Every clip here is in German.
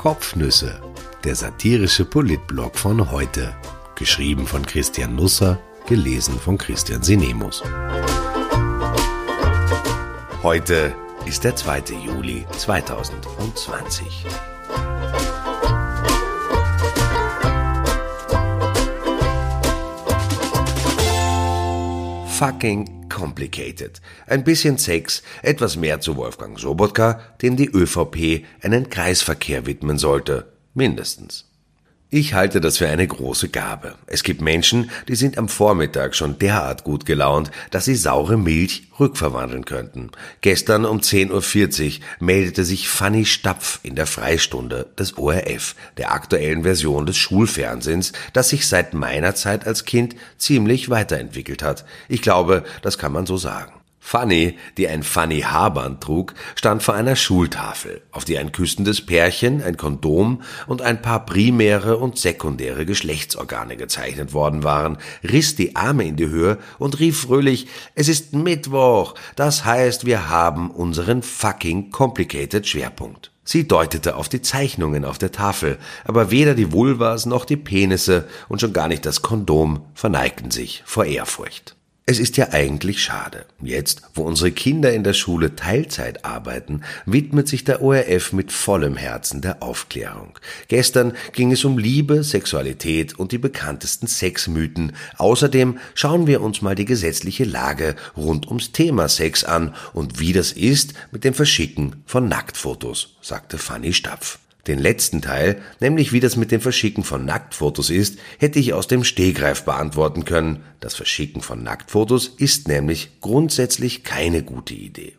Kopfnüsse, der satirische Politblog von heute. Geschrieben von Christian Nusser, gelesen von Christian Sinemus. Heute ist der 2. Juli 2020. Fucking complicated. Ein bisschen Sex, etwas mehr zu Wolfgang Sobotka, dem die ÖVP einen Kreisverkehr widmen sollte. Mindestens. Ich halte das für eine große Gabe. Es gibt Menschen, die sind am Vormittag schon derart gut gelaunt, dass sie saure Milch rückverwandeln könnten. Gestern um 10.40 Uhr meldete sich Fanny Stapf in der Freistunde des ORF, der aktuellen Version des Schulfernsehens, das sich seit meiner Zeit als Kind ziemlich weiterentwickelt hat. Ich glaube, das kann man so sagen. Fanny, die ein Fanny Haarband trug, stand vor einer Schultafel, auf die ein küssendes Pärchen, ein Kondom und ein paar primäre und sekundäre Geschlechtsorgane gezeichnet worden waren, riss die Arme in die Höhe und rief fröhlich, es ist Mittwoch, das heißt, wir haben unseren fucking complicated Schwerpunkt. Sie deutete auf die Zeichnungen auf der Tafel, aber weder die Vulvas noch die Penisse und schon gar nicht das Kondom verneigten sich vor Ehrfurcht. Es ist ja eigentlich schade. Jetzt, wo unsere Kinder in der Schule Teilzeit arbeiten, widmet sich der ORF mit vollem Herzen der Aufklärung. Gestern ging es um Liebe, Sexualität und die bekanntesten Sexmythen. Außerdem schauen wir uns mal die gesetzliche Lage rund ums Thema Sex an und wie das ist mit dem Verschicken von Nacktfotos, sagte Fanny Stapf. Den letzten Teil, nämlich wie das mit dem Verschicken von Nacktfotos ist, hätte ich aus dem Stehgreif beantworten können. Das Verschicken von Nacktfotos ist nämlich grundsätzlich keine gute Idee.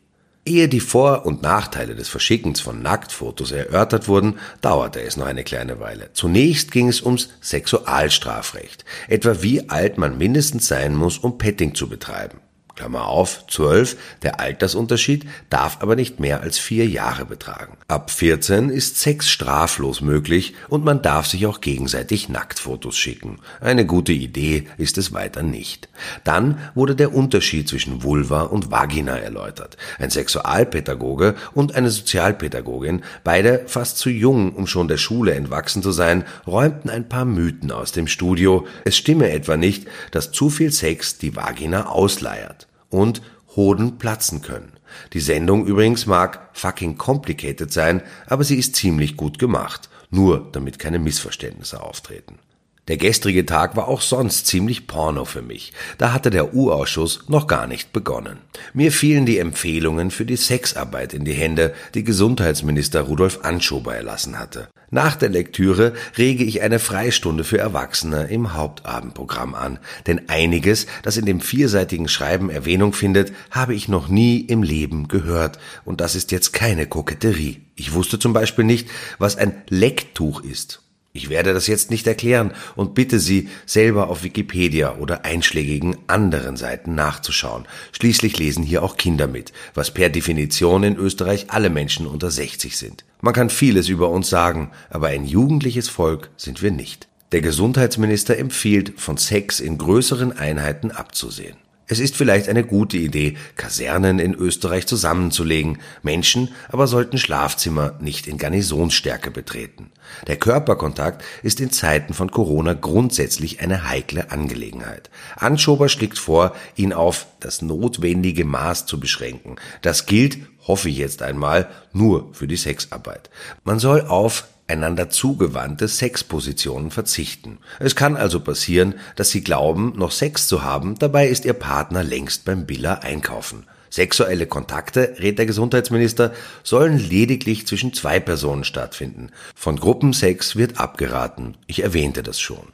Ehe die Vor- und Nachteile des Verschickens von Nacktfotos erörtert wurden, dauerte es noch eine kleine Weile. Zunächst ging es ums Sexualstrafrecht, etwa wie alt man mindestens sein muss, um Petting zu betreiben. Klammer auf, 12, der Altersunterschied darf aber nicht mehr als vier Jahre betragen. Ab 14 ist Sex straflos möglich und man darf sich auch gegenseitig Nacktfotos schicken. Eine gute Idee ist es weiter nicht. Dann wurde der Unterschied zwischen Vulva und Vagina erläutert. Ein Sexualpädagoge und eine Sozialpädagogin, beide fast zu jung, um schon der Schule entwachsen zu sein, räumten ein paar Mythen aus dem Studio. Es stimme etwa nicht, dass zu viel Sex die Vagina ausleiert und Hoden platzen können. Die Sendung übrigens mag fucking complicated sein, aber sie ist ziemlich gut gemacht, nur damit keine Missverständnisse auftreten. Der gestrige Tag war auch sonst ziemlich porno für mich. Da hatte der U-Ausschuss noch gar nicht begonnen. Mir fielen die Empfehlungen für die Sexarbeit in die Hände, die Gesundheitsminister Rudolf Anschober erlassen hatte. Nach der Lektüre rege ich eine Freistunde für Erwachsene im Hauptabendprogramm an, denn einiges, das in dem vierseitigen Schreiben Erwähnung findet, habe ich noch nie im Leben gehört, und das ist jetzt keine Koketterie. Ich wusste zum Beispiel nicht, was ein Lecktuch ist. Ich werde das jetzt nicht erklären und bitte Sie, selber auf Wikipedia oder einschlägigen anderen Seiten nachzuschauen. Schließlich lesen hier auch Kinder mit, was per Definition in Österreich alle Menschen unter 60 sind. Man kann vieles über uns sagen, aber ein jugendliches Volk sind wir nicht. Der Gesundheitsminister empfiehlt, von Sex in größeren Einheiten abzusehen. Es ist vielleicht eine gute Idee, Kasernen in Österreich zusammenzulegen, Menschen aber sollten Schlafzimmer nicht in Garnisonsstärke betreten. Der Körperkontakt ist in Zeiten von Corona grundsätzlich eine heikle Angelegenheit. Anschober schlägt vor, ihn auf das notwendige Maß zu beschränken. Das gilt, hoffe ich jetzt einmal, nur für die Sexarbeit. Man soll auf einander zugewandte Sexpositionen verzichten. Es kann also passieren, dass Sie glauben, noch Sex zu haben, dabei ist Ihr Partner längst beim Billa einkaufen. Sexuelle Kontakte, rät der Gesundheitsminister, sollen lediglich zwischen zwei Personen stattfinden. Von Gruppensex wird abgeraten. Ich erwähnte das schon.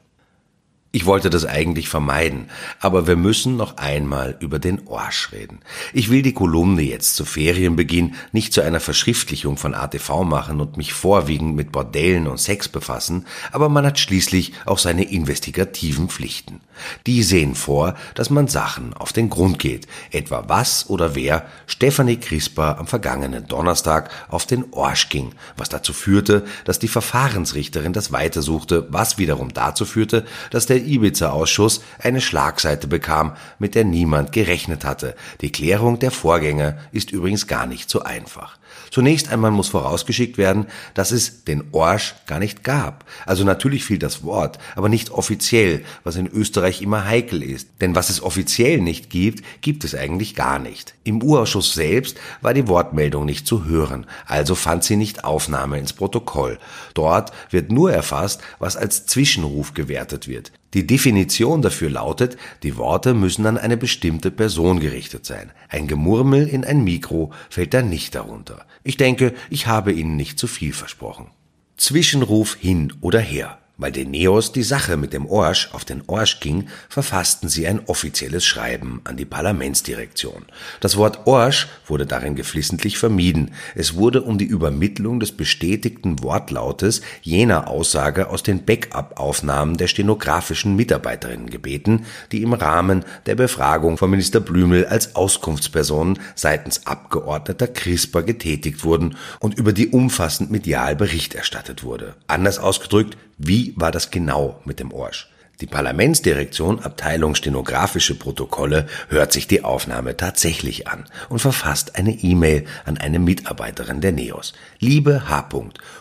Ich wollte das eigentlich vermeiden, aber wir müssen noch einmal über den Orsch reden. Ich will die Kolumne jetzt zu Ferienbeginn nicht zu einer Verschriftlichung von ATV machen und mich vorwiegend mit Bordellen und Sex befassen, aber man hat schließlich auch seine investigativen Pflichten. Die sehen vor, dass man Sachen auf den Grund geht, etwa was oder wer Stefanie Crisper am vergangenen Donnerstag auf den Orsch ging, was dazu führte, dass die Verfahrensrichterin das weitersuchte, was wiederum dazu führte, dass der Ibiza-Ausschuss eine Schlagseite bekam, mit der niemand gerechnet hatte. Die Klärung der Vorgänge ist übrigens gar nicht so einfach. Zunächst einmal muss vorausgeschickt werden, dass es den Orsch gar nicht gab. Also natürlich fiel das Wort, aber nicht offiziell, was in Österreich immer heikel ist. Denn was es offiziell nicht gibt, gibt es eigentlich gar nicht. Im Urausschuss selbst war die Wortmeldung nicht zu hören, also fand sie nicht Aufnahme ins Protokoll. Dort wird nur erfasst, was als Zwischenruf gewertet wird. Die Definition dafür lautet, die Worte müssen an eine bestimmte Person gerichtet sein. Ein Gemurmel in ein Mikro fällt da nicht darunter. Ich denke, ich habe Ihnen nicht zu viel versprochen. Zwischenruf hin oder her. Weil den Neos die Sache mit dem Orsch auf den Orsch ging, verfassten sie ein offizielles Schreiben an die Parlamentsdirektion. Das Wort Orsch wurde darin geflissentlich vermieden. Es wurde um die Übermittlung des bestätigten Wortlautes jener Aussage aus den Backup-Aufnahmen der stenografischen Mitarbeiterinnen gebeten, die im Rahmen der Befragung von Minister Blümel als Auskunftspersonen seitens Abgeordneter CRISPR getätigt wurden und über die umfassend medial Bericht erstattet wurde. Anders ausgedrückt, wie war das genau mit dem Orsch? Die Parlamentsdirektion Abteilung Stenografische Protokolle hört sich die Aufnahme tatsächlich an und verfasst eine E-Mail an eine Mitarbeiterin der NEOS. Liebe H.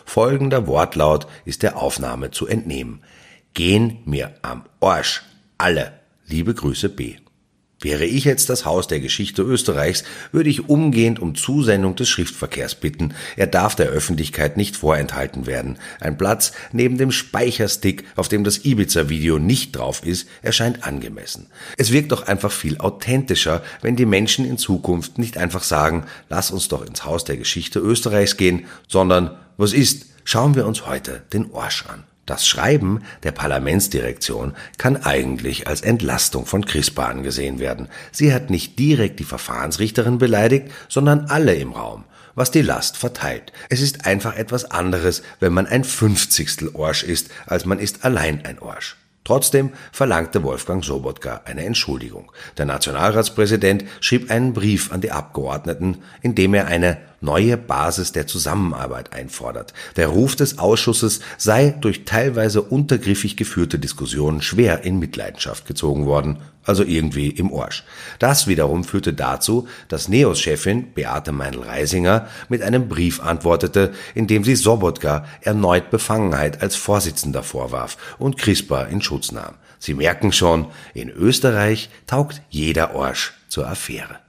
Folgender Wortlaut ist der Aufnahme zu entnehmen. Gehen mir am Orsch alle. Liebe Grüße B. Wäre ich jetzt das Haus der Geschichte Österreichs, würde ich umgehend um Zusendung des Schriftverkehrs bitten. Er darf der Öffentlichkeit nicht vorenthalten werden. Ein Platz neben dem Speicherstick, auf dem das Ibiza-Video nicht drauf ist, erscheint angemessen. Es wirkt doch einfach viel authentischer, wenn die Menschen in Zukunft nicht einfach sagen, lass uns doch ins Haus der Geschichte Österreichs gehen, sondern, was ist, schauen wir uns heute den Orsch an. Das Schreiben der Parlamentsdirektion kann eigentlich als Entlastung von CRISPR angesehen werden. Sie hat nicht direkt die Verfahrensrichterin beleidigt, sondern alle im Raum, was die Last verteilt. Es ist einfach etwas anderes, wenn man ein Fünfzigstel Orsch ist, als man ist allein ein Orsch. Trotzdem verlangte Wolfgang Sobotka eine Entschuldigung. Der Nationalratspräsident schrieb einen Brief an die Abgeordneten, in dem er eine neue Basis der Zusammenarbeit einfordert. Der Ruf des Ausschusses sei durch teilweise untergriffig geführte Diskussionen schwer in Mitleidenschaft gezogen worden, also irgendwie im Orsch. Das wiederum führte dazu, dass Neos-Chefin Beate Meindl-Reisinger mit einem Brief antwortete, in dem sie Sobotka erneut Befangenheit als Vorsitzender vorwarf und CRISPR in Schutz nahm. Sie merken schon, in Österreich taugt jeder Orsch zur Affäre.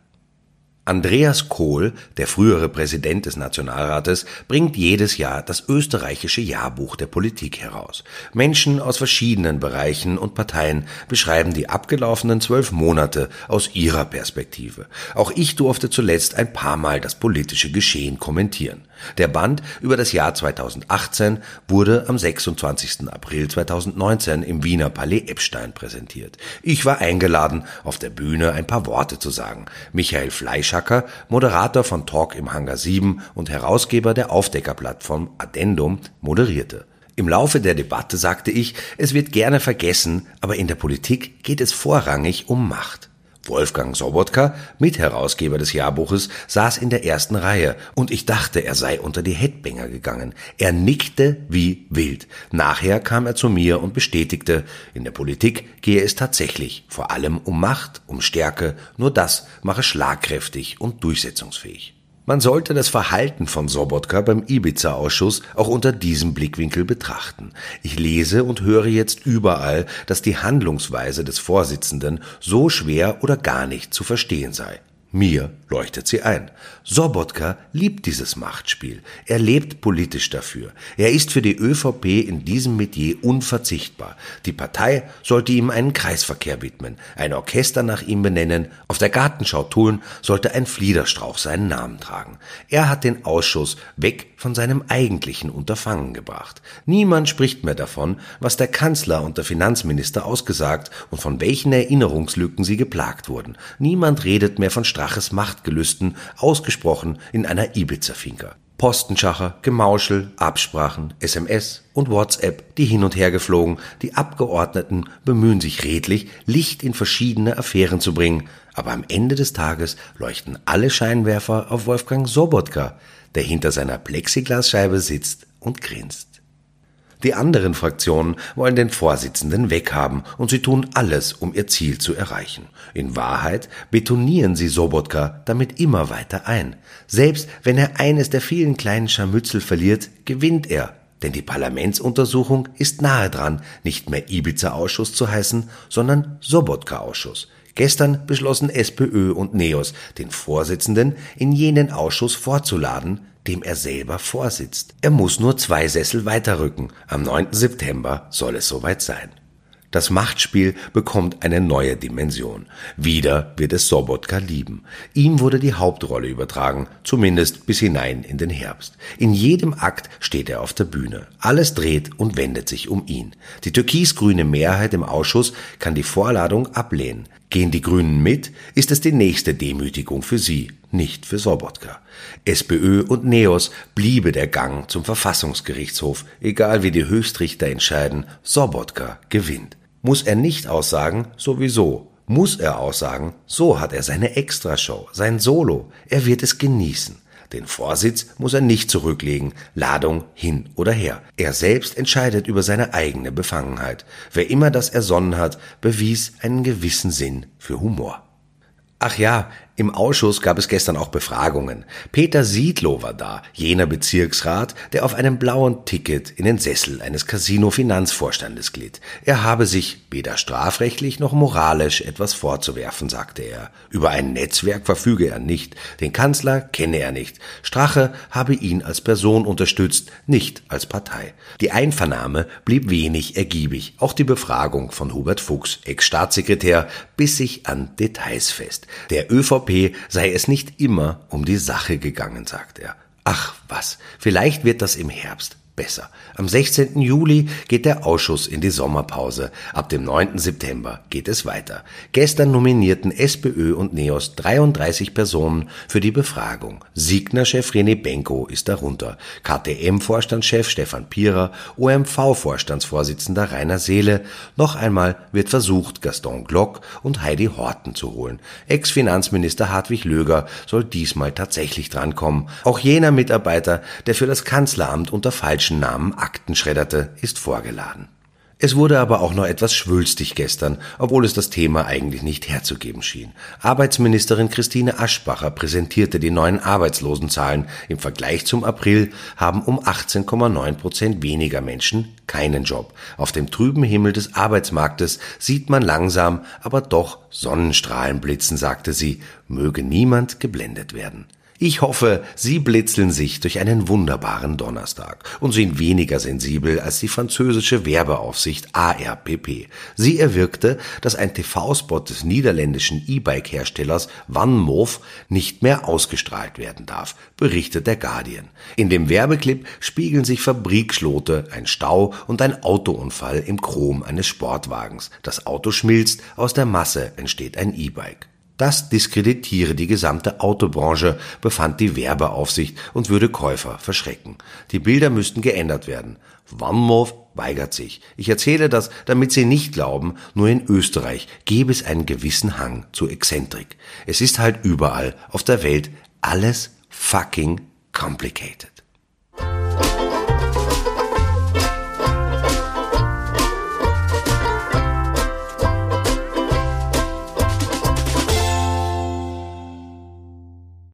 Andreas Kohl, der frühere Präsident des Nationalrates, bringt jedes Jahr das österreichische Jahrbuch der Politik heraus. Menschen aus verschiedenen Bereichen und Parteien beschreiben die abgelaufenen zwölf Monate aus ihrer Perspektive. Auch ich durfte zuletzt ein paar Mal das politische Geschehen kommentieren. Der Band über das Jahr 2018 wurde am 26. April 2019 im Wiener Palais Epstein präsentiert. Ich war eingeladen, auf der Bühne ein paar Worte zu sagen. Michael Fleischacker, Moderator von Talk im Hangar 7 und Herausgeber der Aufdeckerplattform Addendum, moderierte. Im Laufe der Debatte sagte ich, es wird gerne vergessen, aber in der Politik geht es vorrangig um Macht. Wolfgang Sobotka, Mitherausgeber des Jahrbuches, saß in der ersten Reihe und ich dachte, er sei unter die Headbanger gegangen. Er nickte wie wild. Nachher kam er zu mir und bestätigte, in der Politik gehe es tatsächlich vor allem um Macht, um Stärke, nur das mache schlagkräftig und durchsetzungsfähig. Man sollte das Verhalten von Sobotka beim Ibiza-Ausschuss auch unter diesem Blickwinkel betrachten. Ich lese und höre jetzt überall, dass die Handlungsweise des Vorsitzenden so schwer oder gar nicht zu verstehen sei. Mir leuchtet sie ein. Sobotka liebt dieses Machtspiel. Er lebt politisch dafür. Er ist für die ÖVP in diesem Metier unverzichtbar. Die Partei sollte ihm einen Kreisverkehr widmen, ein Orchester nach ihm benennen, auf der Gartenschau tun sollte ein Fliederstrauch seinen Namen tragen. Er hat den Ausschuss weg von seinem eigentlichen Unterfangen gebracht. Niemand spricht mehr davon, was der Kanzler und der Finanzminister ausgesagt und von welchen Erinnerungslücken sie geplagt wurden. Niemand redet mehr von Straches Machtgelüsten, ausgesprochen in einer Ibiza-Finca. Postenschacher, Gemauschel, Absprachen, SMS und WhatsApp, die hin und her geflogen, die Abgeordneten bemühen sich redlich, Licht in verschiedene Affären zu bringen, aber am Ende des Tages leuchten alle Scheinwerfer auf Wolfgang Sobotka, der hinter seiner Plexiglasscheibe sitzt und grinst. Die anderen Fraktionen wollen den Vorsitzenden weghaben und sie tun alles, um ihr Ziel zu erreichen. In Wahrheit betonieren sie Sobotka damit immer weiter ein. Selbst wenn er eines der vielen kleinen Scharmützel verliert, gewinnt er. Denn die Parlamentsuntersuchung ist nahe dran, nicht mehr Ibiza-Ausschuss zu heißen, sondern Sobotka-Ausschuss. Gestern beschlossen SPÖ und NEOS, den Vorsitzenden in jenen Ausschuss vorzuladen, dem er selber vorsitzt. Er muss nur zwei Sessel weiterrücken. Am 9. September soll es soweit sein. Das Machtspiel bekommt eine neue Dimension. Wieder wird es Sobotka lieben. Ihm wurde die Hauptrolle übertragen, zumindest bis hinein in den Herbst. In jedem Akt steht er auf der Bühne. Alles dreht und wendet sich um ihn. Die türkisgrüne Mehrheit im Ausschuss kann die Vorladung ablehnen. Gehen die Grünen mit, ist es die nächste Demütigung für sie, nicht für Sobotka. SPÖ und NEOS bliebe der Gang zum Verfassungsgerichtshof, egal wie die Höchstrichter entscheiden, Sobotka gewinnt. Muss er nicht aussagen, sowieso. Muss er aussagen, so hat er seine Extrashow, sein Solo. Er wird es genießen. Den Vorsitz muss er nicht zurücklegen, Ladung hin oder her. Er selbst entscheidet über seine eigene Befangenheit. Wer immer das ersonnen hat, bewies einen gewissen Sinn für Humor. Ach ja, im Ausschuss gab es gestern auch Befragungen. Peter Siedlow war da, jener Bezirksrat, der auf einem blauen Ticket in den Sessel eines Casino-Finanzvorstandes glitt. Er habe sich weder strafrechtlich noch moralisch etwas vorzuwerfen, sagte er. Über ein Netzwerk verfüge er nicht, den Kanzler kenne er nicht. Strache habe ihn als Person unterstützt, nicht als Partei. Die Einvernahme blieb wenig ergiebig. Auch die Befragung von Hubert Fuchs, Ex-Staatssekretär, biss sich an Details fest. Der ÖVP ÖVP sei es nicht immer um die Sache gegangen, sagt er. Ach was, vielleicht wird das im Herbst besser. Am 16. Juli geht der Ausschuss in die Sommerpause. Ab dem 9. September geht es weiter. Gestern nominierten SPÖ und NEOS 33 Personen für die Befragung. Signer-Chef René Benko ist darunter. KTM-Vorstandschef Stefan Pierer, OMV-Vorstandsvorsitzender Rainer Seele. Noch einmal wird versucht, Gaston Glock und Heidi Horten zu holen. Ex-Finanzminister Hartwig Löger soll diesmal tatsächlich drankommen. Auch jener Mitarbeiter, der für das Kanzleramt unter falschen falschen Namen Akten schredderte, ist vorgeladen. Es wurde aber auch noch etwas schwülstig gestern, obwohl es das Thema eigentlich nicht herzugeben schien. Arbeitsministerin Christine Aschbacher präsentierte die neuen Arbeitslosenzahlen. Im Vergleich zum April haben um 18,9 Prozent weniger Menschen keinen Job. Auf dem trüben Himmel des Arbeitsmarktes sieht man langsam, aber doch Sonnenstrahlen blitzen, sagte sie. Möge niemand geblendet werden. Ich hoffe, Sie blitzeln sich durch einen wunderbaren Donnerstag und sind weniger sensibel als die französische Werbeaufsicht ARPP. Sie erwirkte, dass ein TV-Spot des niederländischen E-Bike-Herstellers Van nicht mehr ausgestrahlt werden darf, berichtet der Guardian. In dem Werbeclip spiegeln sich Fabrikschlote, ein Stau und ein Autounfall im Chrom eines Sportwagens. Das Auto schmilzt, aus der Masse entsteht ein E-Bike. Das diskreditiere die gesamte Autobranche, befand die Werbeaufsicht und würde Käufer verschrecken. Die Bilder müssten geändert werden. Wanmov weigert sich. Ich erzähle das, damit Sie nicht glauben, nur in Österreich gäbe es einen gewissen Hang zu Exzentrik. Es ist halt überall auf der Welt alles fucking complicated.